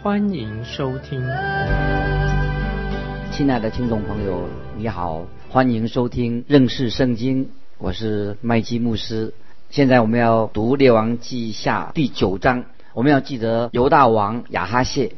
欢迎收听。亲爱的听众朋友，你好，欢迎收听认识圣经，我是麦基牧师。现在我们要读列王记下第九章。我们要记得犹大王亚哈谢，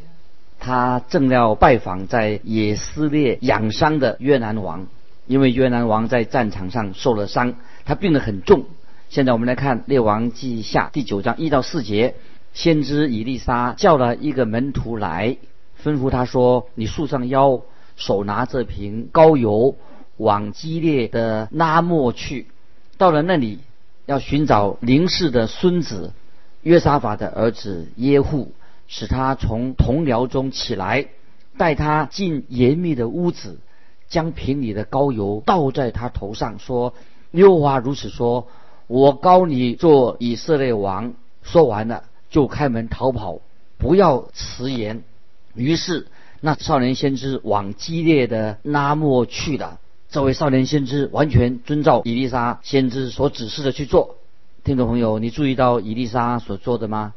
他正要拜访在以色列养伤的约南王，因为约南王在战场上受了伤，他病得很重。现在我们来看列王记下第九章一到四节，先知以利沙叫了一个门徒来，吩咐他说：“你束上腰，手拿这瓶膏油，往激烈的拉莫去。到了那里。”要寻找林氏的孙子约沙法的儿子耶户，使他从同僚中起来，带他进严密的屋子，将瓶里的膏油倒在他头上，说：“六华如此说，我膏你做以色列王。”说完了，就开门逃跑，不要迟延。于是那少年先知往激烈的拉莫去了。这位少年先知完全遵照伊丽莎先知所指示的去做。听众朋友，你注意到伊丽莎所做的吗？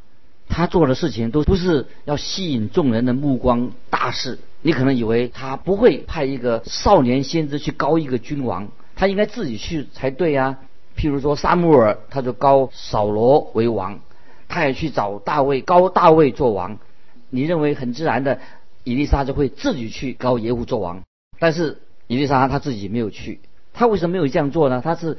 他做的事情都不是要吸引众人的目光大事。你可能以为他不会派一个少年先知去高一个君王，他应该自己去才对呀。譬如说沙穆尔，他就高扫罗为王，他也去找大卫高大卫做王。你认为很自然的，伊丽莎就会自己去高耶户做王，但是。伊丽莎他自己没有去，他为什么没有这样做呢？他是，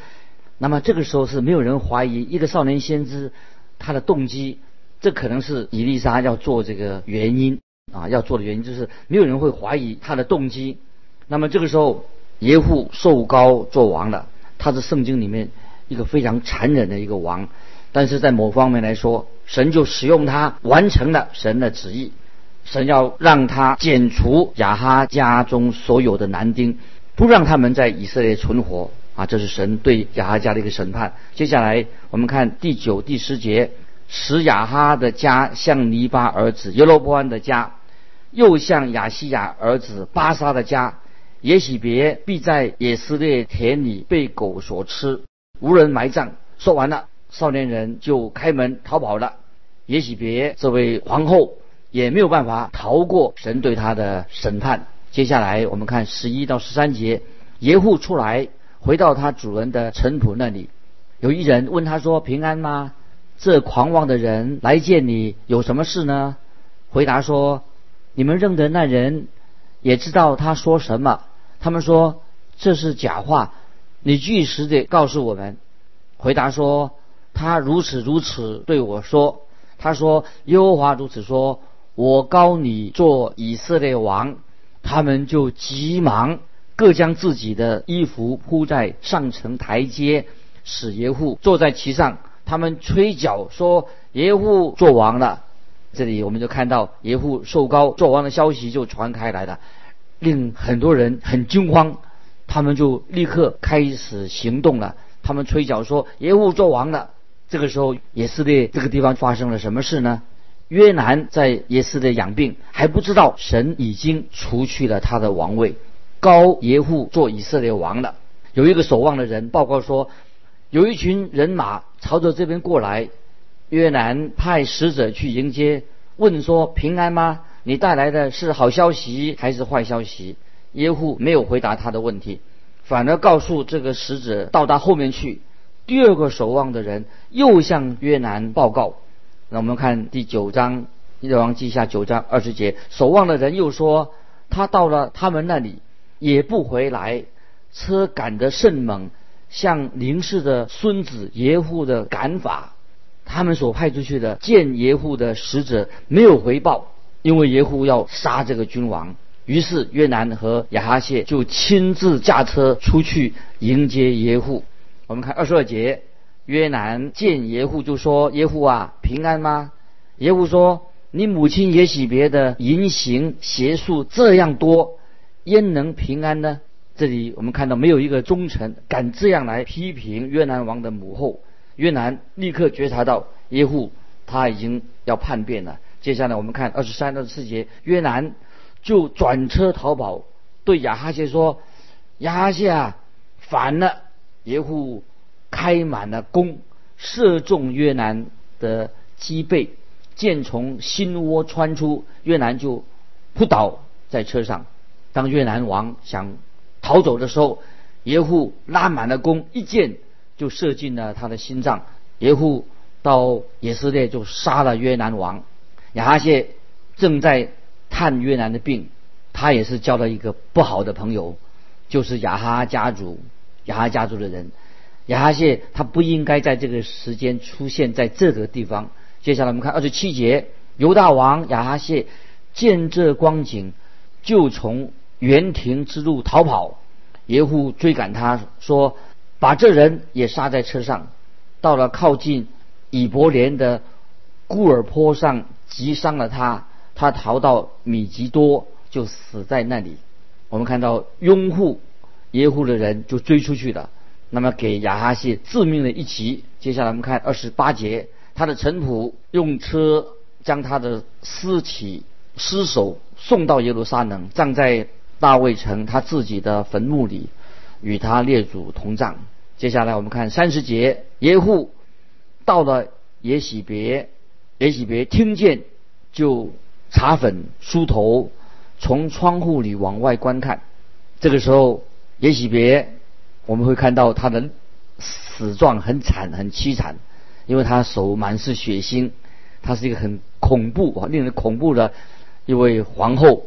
那么这个时候是没有人怀疑一个少年先知他的动机，这可能是伊丽莎要做这个原因啊，要做的原因就是没有人会怀疑他的动机。那么这个时候耶户受高做王了，他是圣经里面一个非常残忍的一个王，但是在某方面来说，神就使用他完成了神的旨意。神要让他剪除亚哈家中所有的男丁，不让他们在以色列存活啊！这是神对亚哈家的一个审判。接下来我们看第九、第十节，使亚哈的家像尼巴儿子耶罗波安的家，又像亚西亚儿子巴沙的家。也许别必在以色列田里被狗所吃，无人埋葬。说完了，少年人就开门逃跑了。也许别这位皇后。也没有办法逃过神对他的审判。接下来我们看十一到十三节，耶户出来，回到他主人的臣仆那里。有一人问他说：“平安吗？这狂妄的人来见你，有什么事呢？”回答说：“你们认得那人，也知道他说什么。他们说这是假话，你据实的告诉我们。”回答说：“他如此如此对我说。他说耶和华如此说。”我告你做以色列王，他们就急忙各将自己的衣服铺在上层台阶，使耶户坐在其上。他们吹角说耶户做王了。这里我们就看到耶户受高做王的消息就传开来了，令很多人很惊慌。他们就立刻开始行动了。他们吹角说耶户做王了。这个时候，以色列这个地方发生了什么事呢？约南在耶斯的养病，还不知道神已经除去了他的王位，高耶户做以色列王了。有一个守望的人报告说，有一群人马朝着这边过来。约南派使者去迎接，问说：“平安吗？你带来的是好消息还是坏消息？”耶户没有回答他的问题，反而告诉这个使者到达后面去。第二个守望的人又向约南报告。那我们看第九章《列王记下》九章二十节，守望的人又说：“他到了他们那里，也不回来。车赶得甚猛，像林氏的孙子耶户的赶法。他们所派出去的见耶户的使者没有回报，因为耶户要杀这个君王。于是约南和亚哈谢就亲自驾车出去迎接耶户。我们看二十二节。”约南见耶户就说：“耶户啊，平安吗？”耶户说：“你母亲也许别的淫行邪术这样多，焉能平安呢？这里我们看到没有一个忠臣敢这样来批评约南王的母后。约南立刻觉察到耶户他已经要叛变了。接下来我们看二十三、二十四节，约南就转车逃跑，对亚哈谢说：“亚哈谢啊，反了！”耶户开满了弓，射中约南的脊背，箭从心窝穿出，越南就扑倒在车上。当越南王想逃走的时候，耶户拉满了弓，一箭就射进了他的心脏。耶户到以色列就杀了越南王。亚哈谢正在探越南的病，他也是交了一个不好的朋友，就是亚哈家族。亚哈家族的人，亚哈谢他不应该在这个时间出现在这个地方。接下来我们看二十七节，犹大王亚哈谢见这光景，就从园亭之路逃跑。耶户追赶他说：“把这人也杀在车上。”到了靠近以伯莲的固尔坡上，击伤了他。他逃到米吉多，就死在那里。我们看到拥护。耶户的人就追出去了，那么给亚哈谢致命的一击。接下来我们看二十八节，他的臣仆用车将他的尸体尸首送到耶路撒冷，葬在大卫城他自己的坟墓里，与他列祖同葬。接下来我们看三十节，耶户到了耶喜别，耶喜别听见就擦粉梳头，从窗户里往外观看。这个时候。也许别，我们会看到他的死状很惨很凄惨，因为他手满是血腥，他是一个很恐怖啊，令人恐怖的一位皇后，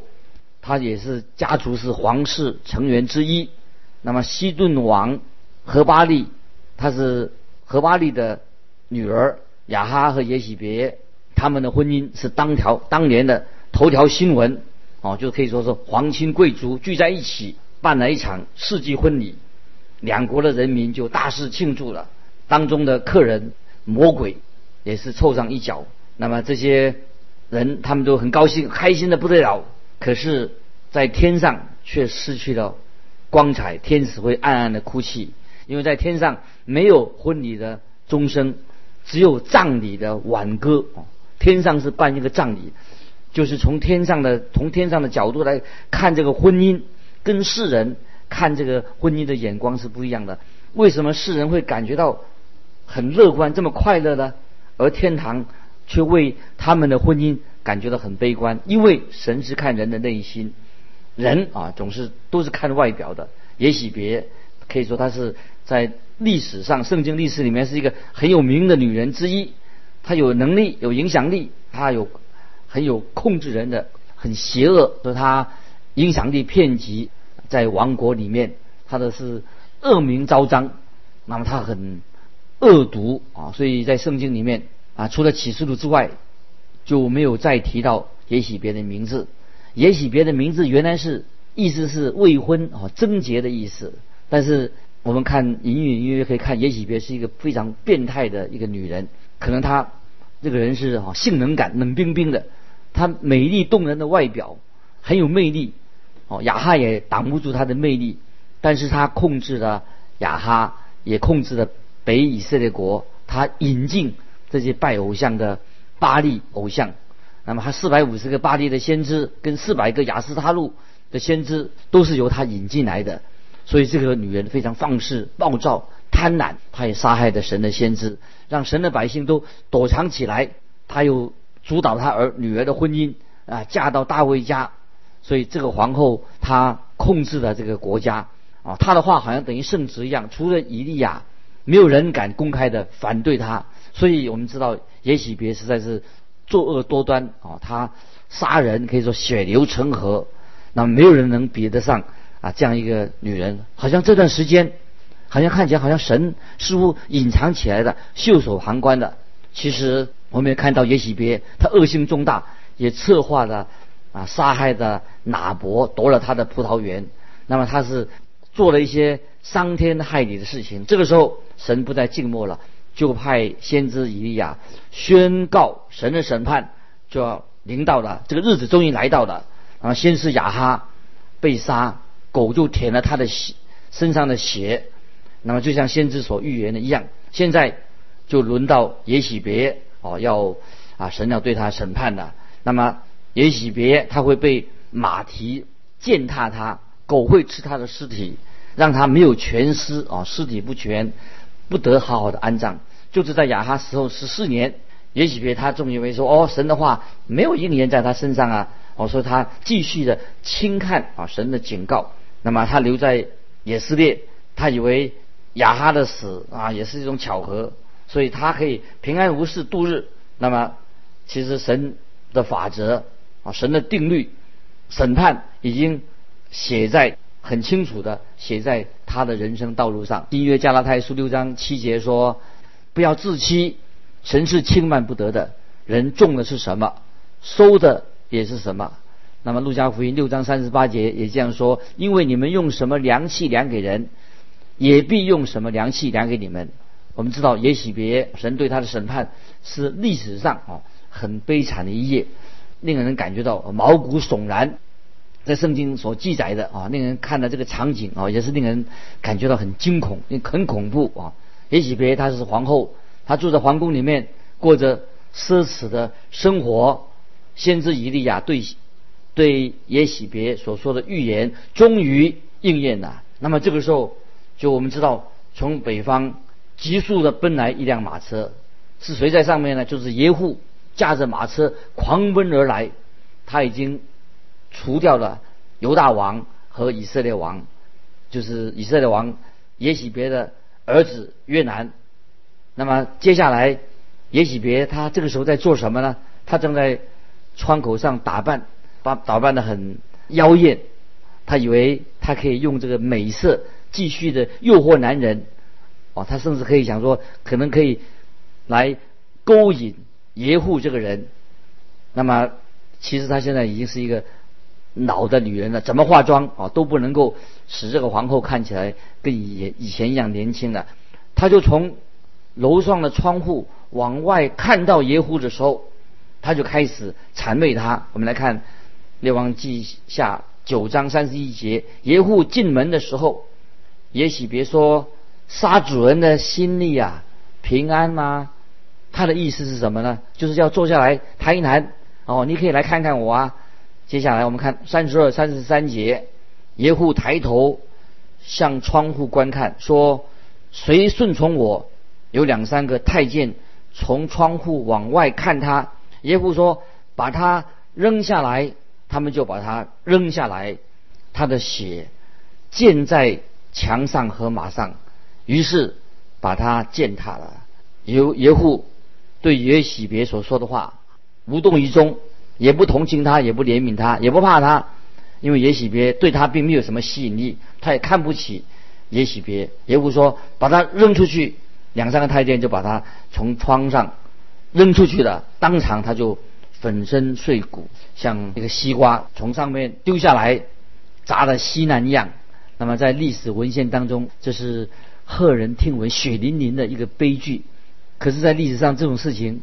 她也是家族是皇室成员之一。那么西顿王何巴利，他是何巴利的女儿雅哈和耶喜别，他们的婚姻是当条当年的头条新闻哦，就可以说是皇亲贵族聚在一起。办了一场世纪婚礼，两国的人民就大肆庆祝了。当中的客人魔鬼也是凑上一脚。那么这些人他们都很高兴，开心的不得了。可是，在天上却失去了光彩，天使会暗暗的哭泣，因为在天上没有婚礼的钟声，只有葬礼的挽歌。天上是办一个葬礼，就是从天上的从天上的角度来看这个婚姻。跟世人看这个婚姻的眼光是不一样的。为什么世人会感觉到很乐观、这么快乐呢？而天堂却为他们的婚姻感觉到很悲观？因为神是看人的内心，人啊总是都是看外表的。也许别可以说她是在历史上圣经历史里面是一个很有名的女人之一。她有能力、有影响力，她有很有控制人的，很邪恶，说她影响力遍及。在王国里面，他的是恶名昭彰，那么他很恶毒啊，所以在圣经里面啊，除了启示录之外，就没有再提到也许别的名字。也许别的名字原来是意思是未婚啊贞洁的意思，但是我们看隐隐约约可以看，也许别是一个非常变态的一个女人，可能她这个人是啊性能感冷冰冰的，她美丽动人的外表很有魅力。哦，亚哈也挡不住他的魅力，但是他控制了亚哈，也控制了北以色列国。他引进这些拜偶像的巴利偶像，那么他四百五十个巴利的先知跟四百个雅斯他路的先知都是由他引进来的。所以这个女人非常放肆、暴躁、贪婪，她也杀害了神的先知，让神的百姓都躲藏起来。她又主导她儿女儿的婚姻啊，嫁到大卫家。所以这个皇后她控制了这个国家啊，她的话好像等于圣旨一样。除了以利亚，没有人敢公开的反对她。所以我们知道耶喜别实在是作恶多端啊，他杀人可以说血流成河，那没有人能比得上啊这样一个女人。好像这段时间，好像看起来好像神似乎隐藏起来的，袖手旁观的。其实我们也看到耶喜别他恶性重大，也策划了。啊，杀害的拿伯夺了他的葡萄园，那么他是做了一些伤天害理的事情。这个时候，神不再静默了，就派先知以利亚宣告神的审判就要临到了，这个日子终于来到了。然后，先是亚哈被杀，狗就舔了他的血身上的血，那么就像先知所预言的一样，现在就轮到耶喜别哦，要啊神要对他审判的。那么也许别他会被马蹄践踏他，狗会吃他的尸体，让他没有全尸啊，尸体不全，不得好好的安葬。就是在亚哈死后十四年。也许别他终以为说哦，神的话没有应验在他身上啊，我说他继续的轻看啊神的警告，那么他留在以色列，他以为亚哈的死啊也是一种巧合，所以他可以平安无事度日。那么其实神的法则神的定律，审判已经写在很清楚的写在他的人生道路上。新约加拉太书六章七节说，不要自欺。神是轻慢不得的，人种的是什么，收的也是什么。那么路加福音六章三十八节也这样说：因为你们用什么量器量给人，也必用什么量器量给你们。我们知道也许别神对他的审判是历史上啊很悲惨的一页，令人感觉到毛骨悚然。在圣经所记载的啊，令人看到这个场景啊，也是令人感觉到很惊恐、很恐怖啊。也许别他是皇后。他住在皇宫里面，过着奢侈的生活。先知以利亚对对耶喜别所说的预言终于应验了。那么这个时候，就我们知道，从北方急速的奔来一辆马车，是谁在上面呢？就是耶户驾着马车狂奔而来。他已经除掉了犹大王和以色列王，就是以色列王耶喜别的儿子约南。那么接下来，也许别他这个时候在做什么呢？他正在窗口上打扮，把打扮的很妖艳。他以为他可以用这个美色继续的诱惑男人。哦，他甚至可以想说，可能可以来勾引耶户这个人。那么其实他现在已经是一个老的女人了，怎么化妆啊都不能够使这个皇后看起来跟以以前一样年轻了。他就从楼上的窗户往外看到耶户的时候，他就开始谄媚他。我们来看《列王记下》九章三十一节：耶户进门的时候，也许别说杀主人的心力啊平安吗？他的意思是什么呢？就是要坐下来谈一谈哦，你可以来看看我啊。接下来我们看三十二、三十三节：耶户抬头向窗户观看，说：“谁顺从我？”有两三个太监从窗户往外看他，耶夫说：“把他扔下来。”他们就把他扔下来，他的血溅在墙上和马上，于是把他践踏了。耶耶户对耶喜别所说的话无动于衷，也不同情他，也不怜悯他，也不怕他，因为耶喜别对他并没有什么吸引力，他也看不起耶喜别。也不说：“把他扔出去。”两三个太监就把他从窗上扔出去了，当场他就粉身碎骨，像一个西瓜从上面丢下来砸的稀烂一样。那么在历史文献当中，这是骇人听闻、血淋淋的一个悲剧。可是，在历史上这种事情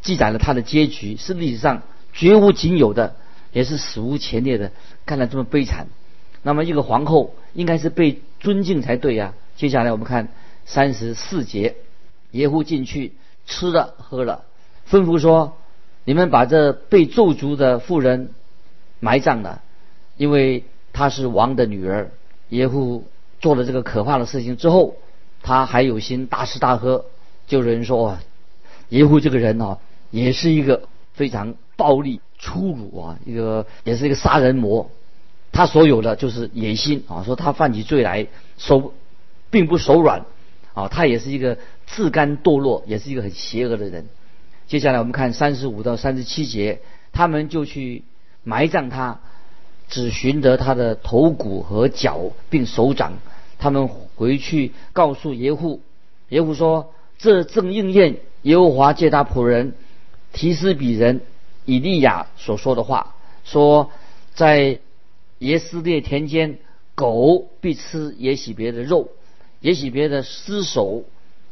记载了他的结局，是历史上绝无仅有的，也是史无前例的。看来这么悲惨，那么一个皇后应该是被尊敬才对呀。接下来我们看。三十四节，耶户进去吃了喝了，吩咐说：“你们把这被咒诅的妇人埋葬了，因为她是王的女儿。”耶户做了这个可怕的事情之后，他还有心大吃大喝。就有人说：“耶户这个人啊，也是一个非常暴力粗鲁啊，一个也是一个杀人魔。他所有的就是野心啊，说他犯起罪来手并不手软。”啊，他也是一个自甘堕落，也是一个很邪恶的人。接下来我们看三十五到三十七节，他们就去埋葬他，只寻得他的头骨和脚，并手掌。他们回去告诉耶户，耶户说：“这正应验耶和华借他仆人提斯比人以利亚所说的话，说在耶斯列田间，狗必吃耶喜别的肉。”耶喜别的尸首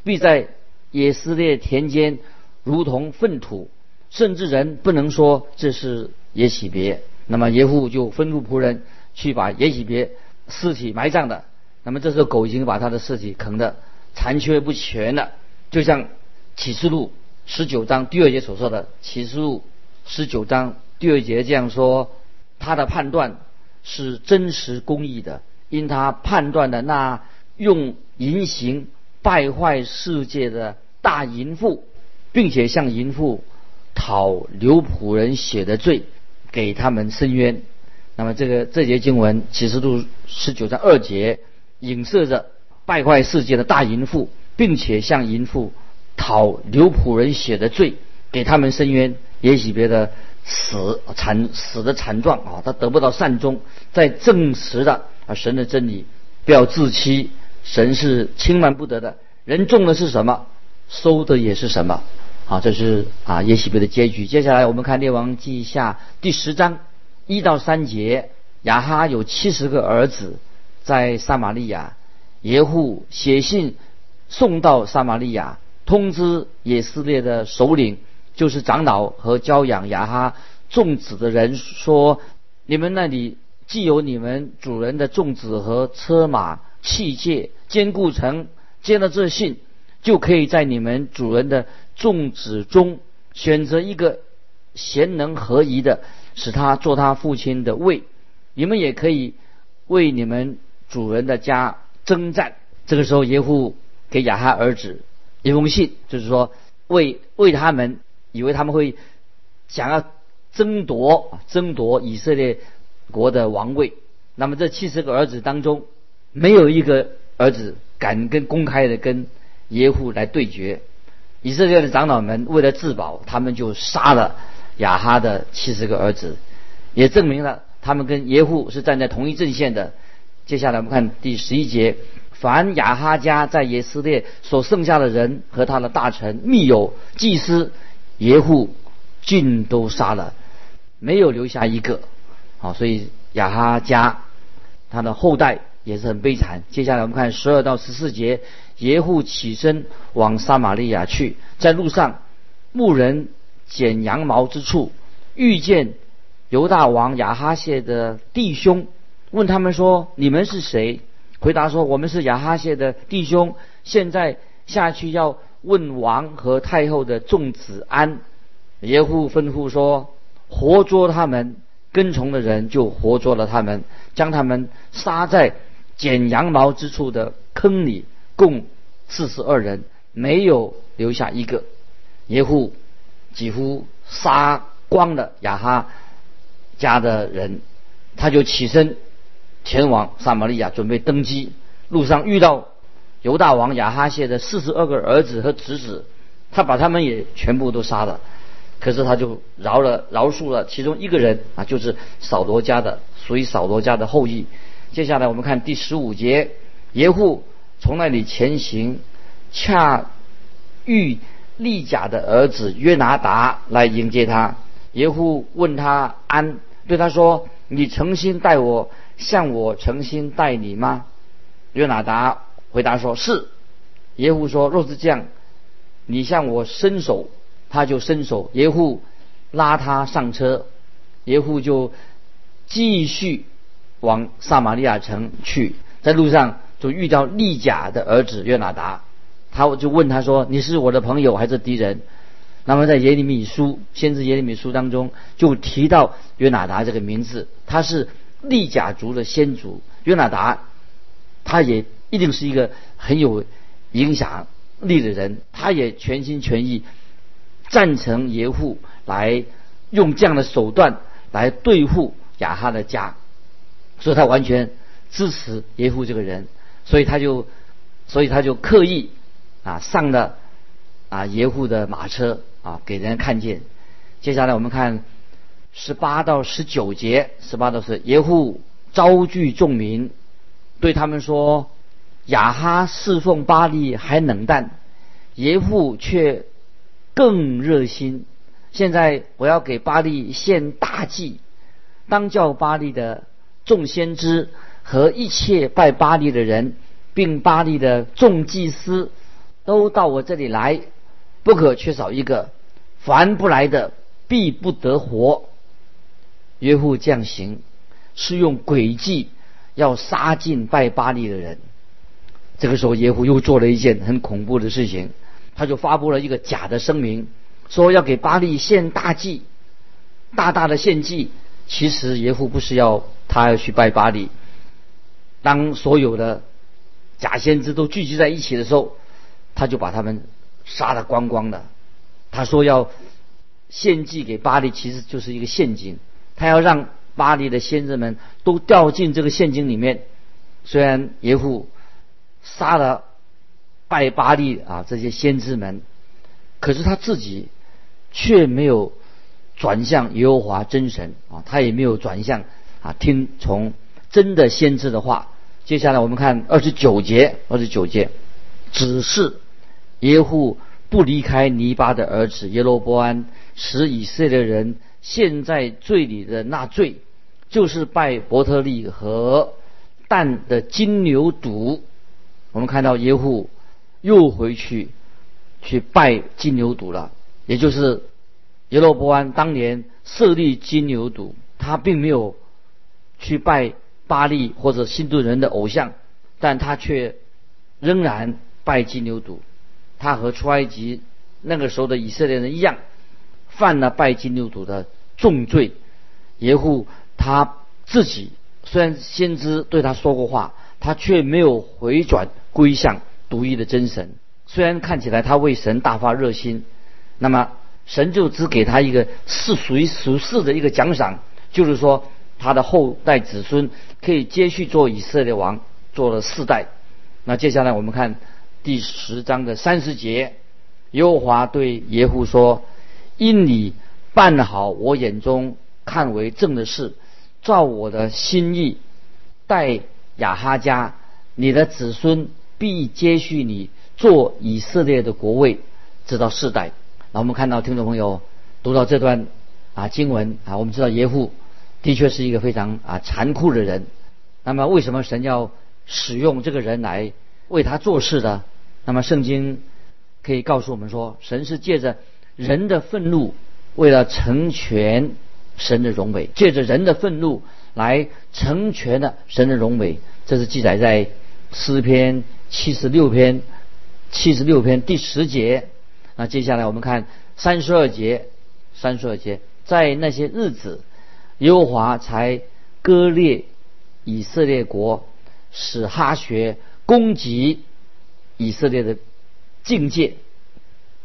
必在耶斯列田间，如同粪土，甚至人不能说这是耶喜别。那么耶户就吩咐仆人去把耶喜别尸体埋葬的。那么这时候狗已经把他的尸体啃得残缺不全了，就像启示录十九章第二节所说的，启示录十九章第二节这样说：他的判断是真实公义的，因他判断的那用淫行败坏世界的大淫妇，并且向淫妇讨刘仆人血的罪，给他们伸冤。那么这个这节经文启示录十九章二节。影射着败坏世界的大淫妇，并且向淫妇讨刘仆人血的罪，给他们伸冤。也许别的死惨死的惨状啊，他得不到善终，在证实了啊神的真理，不要自欺，神是轻慢不得的。人种的是什么，收的也是什么。啊，这是啊耶喜别的结局。接下来我们看列王记下第十章一到三节，亚哈有七十个儿子。在撒玛利亚，耶户写信送到撒玛利亚，通知以色列的首领，就是长老和教养雅哈众子的人说：你们那里既有你们主人的众子和车马器械坚固城，接了这信，就可以在你们主人的众子中选择一个贤能合宜的，使他做他父亲的位。你们也可以为你们。主人的家征战，这个时候耶户给亚哈儿子一封信，就是说为为他们，以为他们会想要争夺争夺以色列国的王位。那么这七十个儿子当中，没有一个儿子敢跟公开的跟耶户来对决。以色列的长老们为了自保，他们就杀了亚哈的七十个儿子，也证明了他们跟耶户是站在同一阵线的。接下来我们看第十一节，凡亚哈家在耶斯列所剩下的人和他的大臣、密友、祭司、耶户，尽都杀了，没有留下一个。好，所以亚哈家他的后代也是很悲惨。接下来我们看十二到十四节，耶户起身往撒玛利亚去，在路上，牧人剪羊毛之处，遇见犹大王亚哈谢的弟兄。问他们说：“你们是谁？”回答说：“我们是亚哈谢的弟兄。现在下去要问王和太后的众子安。”耶户吩咐说：“活捉他们，跟从的人就活捉了他们，将他们杀在剪羊毛之处的坑里，共四十二人，没有留下一个。耶户几乎杀光了亚哈家的人，他就起身。”前往撒玛利亚准备登基，路上遇到犹大王亚哈谢的四十二个儿子和侄子，他把他们也全部都杀了。可是他就饶了饶恕了其中一个人啊，就是扫罗家的，属于扫罗家的后裔。接下来我们看第十五节，耶户从那里前行，恰遇利甲的儿子约拿达来迎接他。耶户问他安，对他说：“你诚心待我？”向我诚心待你吗？约拿达回答说：“是。”耶户说：“若是这样，你向我伸手，他就伸手。”耶户拉他上车，耶户就继续往撒玛利亚城去。在路上就遇到利甲的儿子约拿达，他就问他说：“你是我的朋友还是敌人？”那么在耶利米书先知耶利米书当中就提到约拿达这个名字，他是。利甲族的先祖约拿达，他也一定是一个很有影响力的人，他也全心全意赞成耶户来用这样的手段来对付亚哈的家，所以他完全支持耶户这个人，所以他就，所以他就刻意啊上了啊耶户的马车啊给人看见。接下来我们看。十八到十九节，十八到是耶户招聚众民，对他们说：“亚哈侍奉巴利还冷淡，耶户却更热心。现在我要给巴利献大祭，当叫巴利的众先知和一切拜巴利的人，并巴利的众祭司都到我这里来，不可缺少一个。凡不来的。”必不得活。约户这样行，是用诡计要杀尽拜巴利的人。这个时候，耶户又做了一件很恐怖的事情，他就发布了一个假的声明，说要给巴利献大祭，大大的献祭。其实耶户不是要他要去拜巴利。当所有的假先知都聚集在一起的时候，他就把他们杀得光光的。他说要献祭给巴利，其实就是一个陷阱。他要让巴黎的先知们都掉进这个陷阱里面。虽然耶户杀了拜巴利啊这些先知们，可是他自己却没有转向耶和华真神啊，他也没有转向啊听从真的先知的话。接下来我们看二十九节，二十九节，只是耶户不离开尼巴的儿子耶罗波安，使以色列人。现在罪里的那罪，就是拜伯特利和蛋的金牛犊。我们看到耶户又回去去拜金牛犊了，也就是耶罗伯安当年设立金牛犊，他并没有去拜巴利或者新顿人的偶像，但他却仍然拜金牛犊。他和出埃及那个时候的以色列人一样。犯了拜金牛犊的重罪，耶户他自己虽然先知对他说过话，他却没有回转归向独一的真神。虽然看起来他为神大发热心，那么神就只给他一个世属于属世的一个奖赏，就是说他的后代子孙可以接续做以色列王，做了四代。那接下来我们看第十章的三十节，耶和华对耶户说。因你办好我眼中看为正的事，照我的心意待亚哈家，你的子孙必接续你做以色列的国位，直到世代。那我们看到听众朋友读到这段啊经文啊，我们知道耶户的确是一个非常啊残酷的人。那么为什么神要使用这个人来为他做事呢？那么圣经可以告诉我们说，神是借着。人的愤怒，为了成全神的荣美，借着人的愤怒来成全了神的荣美，这是记载在诗篇七十六篇七十六篇第十节。那接下来我们看三十二节，三十二节，在那些日子，耶和华才割裂以色列国，使哈学攻击以色列的境界。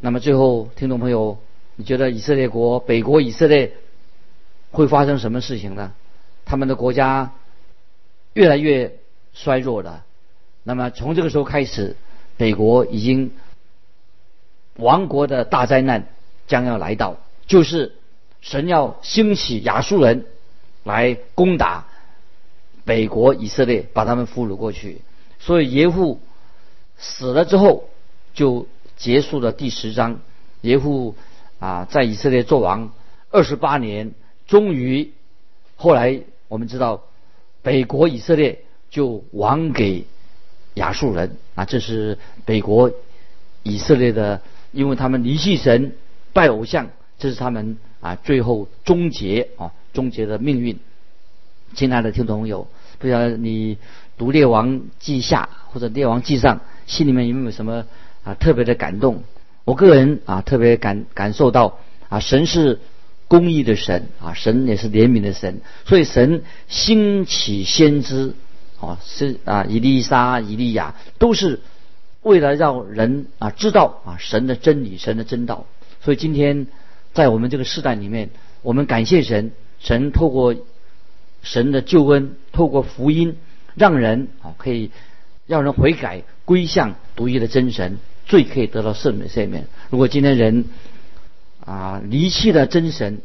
那么最后，听众朋友，你觉得以色列国北国以色列会发生什么事情呢？他们的国家越来越衰弱了。那么从这个时候开始，北国已经亡国的大灾难将要来到，就是神要兴起亚述人来攻打北国以色列，把他们俘虏过去。所以耶户死了之后，就。结束了第十章，耶户啊，在以色列做王二十八年，终于后来我们知道北国以色列就亡给亚述人啊，这是北国以色列的，因为他们离弃神拜偶像，这是他们啊最后终结啊终结的命运。亲爱的听众朋友，不晓得你读列王记下或者列王记上，心里面有没有什么？啊，特别的感动。我个人啊，特别感感受到啊，神是公义的神啊，神也是怜悯的神。所以神兴起先知，啊，是啊，以利沙、以利亚，都是为了让人啊知道啊神的真理、神的真道。所以今天在我们这个时代里面，我们感谢神，神透过神的救恩，透过福音，让人啊可以让人悔改归向独一的真神。罪可以得到赦免赦免。如果今天人啊离弃了真神，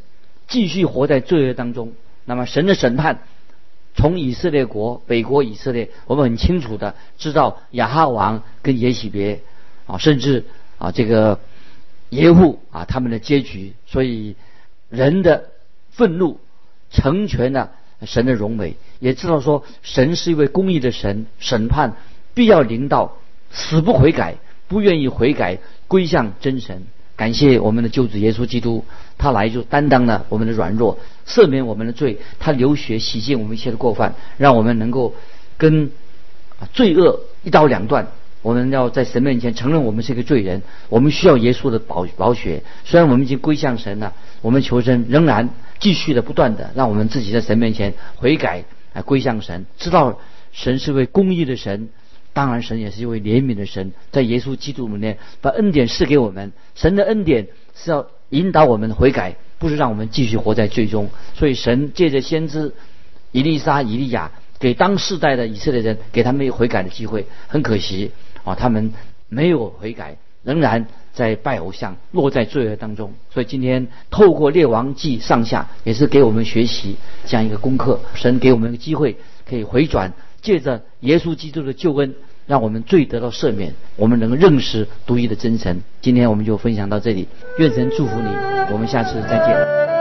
继续活在罪恶当中，那么神的审判从以色列国北国以色列，我们很清楚的知道亚哈王跟耶喜别啊，甚至啊这个耶户啊他们的结局。所以人的愤怒成全了神的荣美，也知道说神是一位公义的神，审判必要临到，死不悔改。不愿意悔改归向真神，感谢我们的救主耶稣基督，他来就担当了我们的软弱，赦免我们的罪，他流血洗净我们一切的过犯，让我们能够跟罪恶一刀两断。我们要在神面前承认我们是一个罪人，我们需要耶稣的宝宝血。虽然我们已经归向神了，我们求神仍然继续的不断的让我们自己在神面前悔改，来归向神，知道神是位公义的神。当然，神也是一位怜悯的神，在耶稣基督里面把恩典赐给我们。神的恩典是要引导我们悔改，不是让我们继续活在罪中。所以，神借着先知以利沙、以利亚，给当世代的以色列人，给他们有悔改的机会。很可惜啊，他们没有悔改，仍然在拜偶像，落在罪恶当中。所以，今天透过列王记上下，也是给我们学习这样一个功课。神给我们一个机会，可以回转。借着耶稣基督的救恩，让我们罪得到赦免，我们能够认识独一的真神。今天我们就分享到这里，愿神祝福你，我们下次再见。